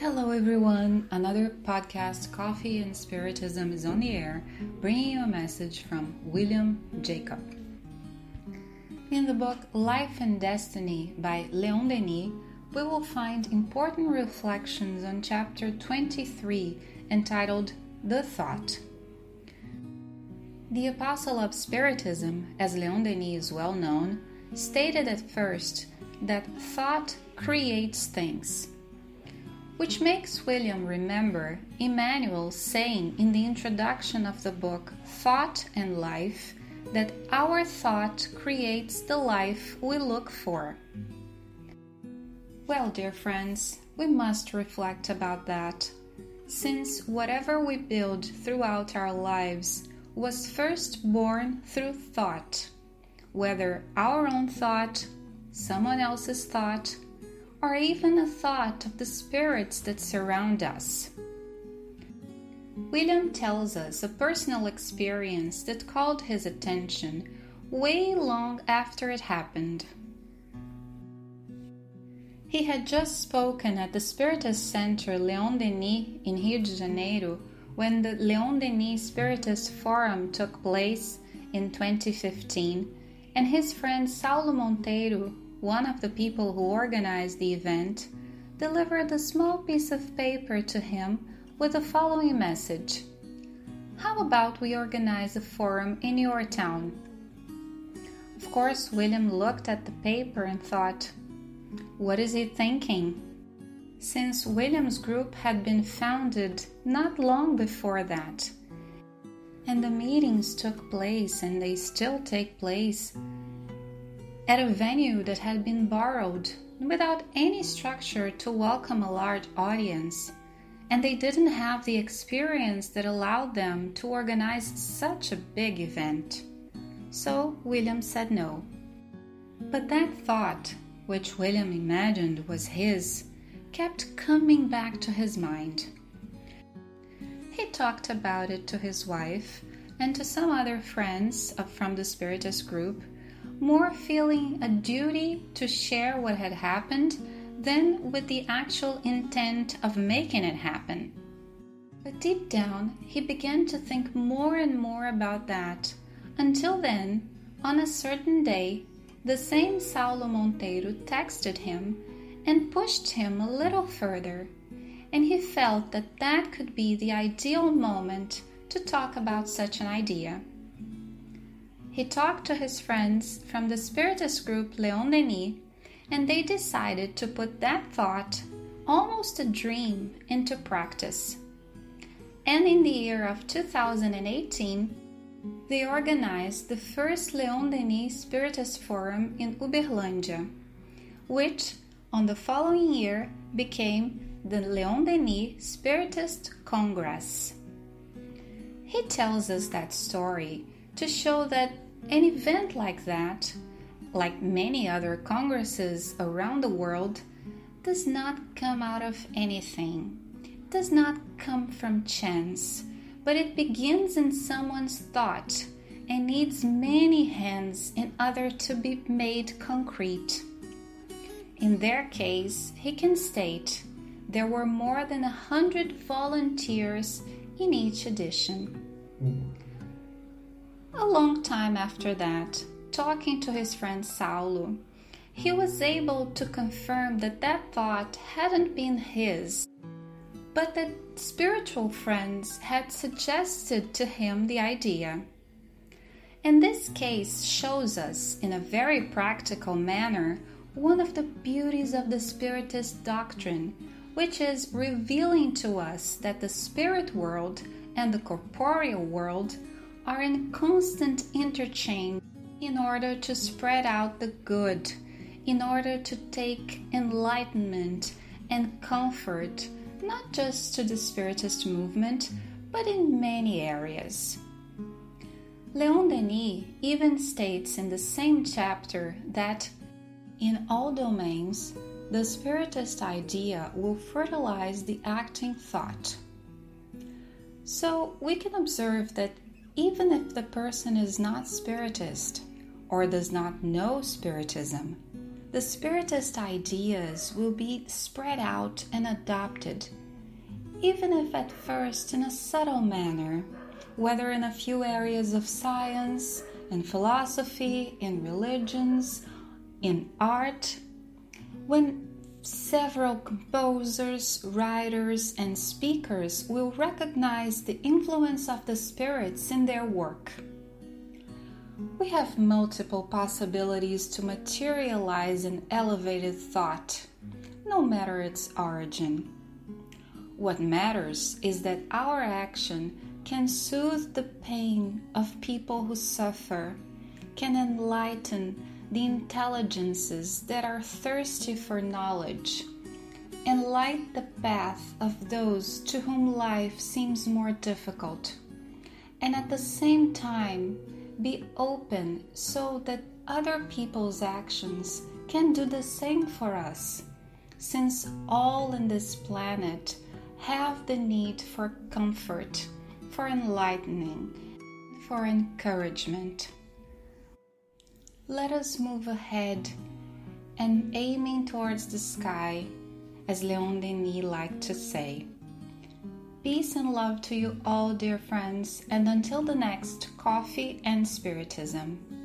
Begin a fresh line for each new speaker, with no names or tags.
Hello, everyone. Another podcast, Coffee and Spiritism, is on the air, bringing you a message from William Jacob. In the book Life and Destiny by Leon Denis, we will find important reflections on chapter 23 entitled The Thought. The apostle of Spiritism, as Leon Denis is well known, stated at first that thought creates things which makes William remember Emmanuel saying in the introduction of the book Thought and Life that our thought creates the life we look for. Well, dear friends, we must reflect about that, since whatever we build throughout our lives was first born through thought, whether our own thought, someone else's thought, or even a thought of the spirits that surround us. William tells us a personal experience that called his attention way long after it happened. He had just spoken at the Spiritist Center Leon Denis in Rio de Janeiro when the Leon Denis Spiritist Forum took place in 2015, and his friend Saulo Monteiro one of the people who organized the event, delivered a small piece of paper to him with the following message How about we organize a forum in your town? Of course, William looked at the paper and thought, What is he thinking? Since William's group had been founded not long before that, and the meetings took place and they still take place at a venue that had been borrowed without any structure to welcome a large audience, and they didn't have the experience that allowed them to organize such a big event. So William said no. But that thought, which William imagined was his, kept coming back to his mind. He talked about it to his wife and to some other friends from the Spiritist group more feeling a duty to share what had happened than with the actual intent of making it happen. But deep down, he began to think more and more about that. Until then, on a certain day, the same Saulo Monteiro texted him and pushed him a little further, and he felt that that could be the ideal moment to talk about such an idea he talked to his friends from the Spiritist group Leon Denis, and they decided to put that thought, almost a dream, into practice. And in the year of 2018, they organized the first Leon Denis Spiritist Forum in Uberlândia, which on the following year became the Leon Denis Spiritist Congress. He tells us that story to show that an event like that, like many other congresses around the world, does not come out of anything, does not come from chance, but it begins in someone's thought and needs many hands in order to be made concrete. In their case, he can state there were more than a hundred volunteers in each edition. A long time after that, talking to his friend Saulo, he was able to confirm that that thought hadn't been his, but that spiritual friends had suggested to him the idea. And this case shows us, in a very practical manner, one of the beauties of the Spiritist doctrine, which is revealing to us that the spirit world and the corporeal world are in constant interchange in order to spread out the good, in order to take enlightenment and comfort not just to the Spiritist movement, but in many areas. Leon Denis even states in the same chapter that in all domains, the Spiritist idea will fertilize the acting thought. So we can observe that even if the person is not spiritist or does not know spiritism, the Spiritist ideas will be spread out and adopted, even if at first in a subtle manner, whether in a few areas of science, in philosophy, in religions, in art. When several composers, writers, and speakers will recognize the influence of the spirits in their work. We have multiple possibilities to materialize an elevated thought, no matter its origin. What matters is that our action can soothe the pain of people who suffer, can enlighten the intelligences that are thirsty for knowledge, and light the path of those to whom life seems more difficult, and at the same time be open so that other people's actions can do the same for us, since all in this planet have the need for comfort, for enlightening, for encouragement. Let us move ahead and aiming towards the sky, as Leon Denis liked to say. Peace and love to you all, dear friends, and until the next Coffee and Spiritism.